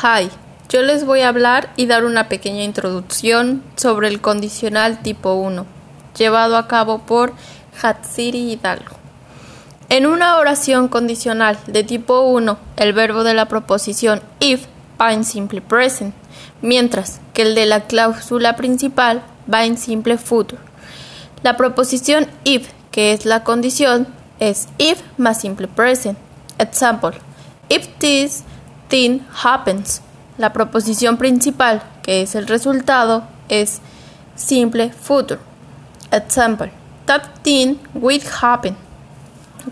Hi, yo les voy a hablar y dar una pequeña introducción sobre el condicional tipo 1, llevado a cabo por Hatsiri Hidalgo. En una oración condicional de tipo 1, el verbo de la proposición if va en simple present, mientras que el de la cláusula principal va en simple future. La proposición if, que es la condición, es if más simple present. Example: If this thing happens. La proposición principal, que es el resultado, es simple future. Example: That thing will happen.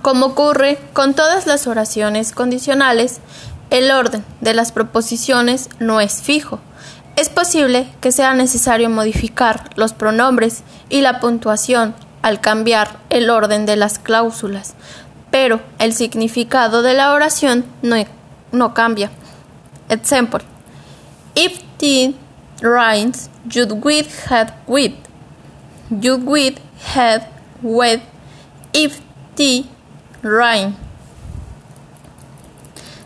Como ocurre con todas las oraciones condicionales, el orden de las proposiciones no es fijo. Es posible que sea necesario modificar los pronombres y la puntuación al cambiar el orden de las cláusulas, pero el significado de la oración no, no cambia. Example: If the rains, you'd with had with. You'd with had with if the rain.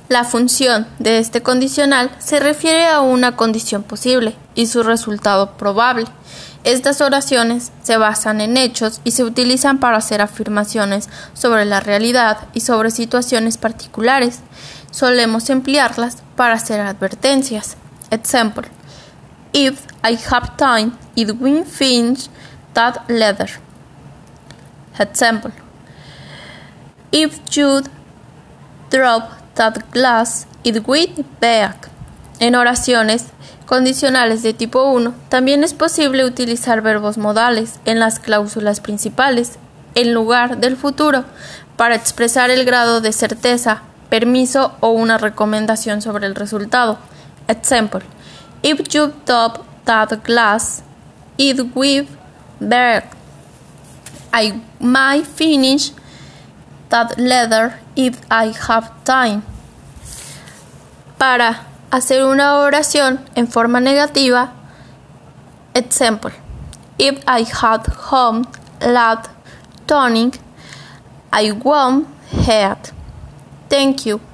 La función de este condicional se refiere a una condición posible y su resultado probable. Estas oraciones se basan en hechos y se utilizan para hacer afirmaciones sobre la realidad y sobre situaciones particulares. Solemos emplearlas para hacer advertencias. Example: If I have time, it will finish that letter. Example: If you drop that glass, it will back. En oraciones condicionales de tipo 1 también es posible utilizar verbos modales en las cláusulas principales en lugar del futuro para expresar el grado de certeza, permiso o una recomendación sobre el resultado. Example: If you drop that glass, it will break. I might finish that letter if I have time. Para hacer una oración en forma negativa, example, if I had home late tonic, I won't have. Thank you.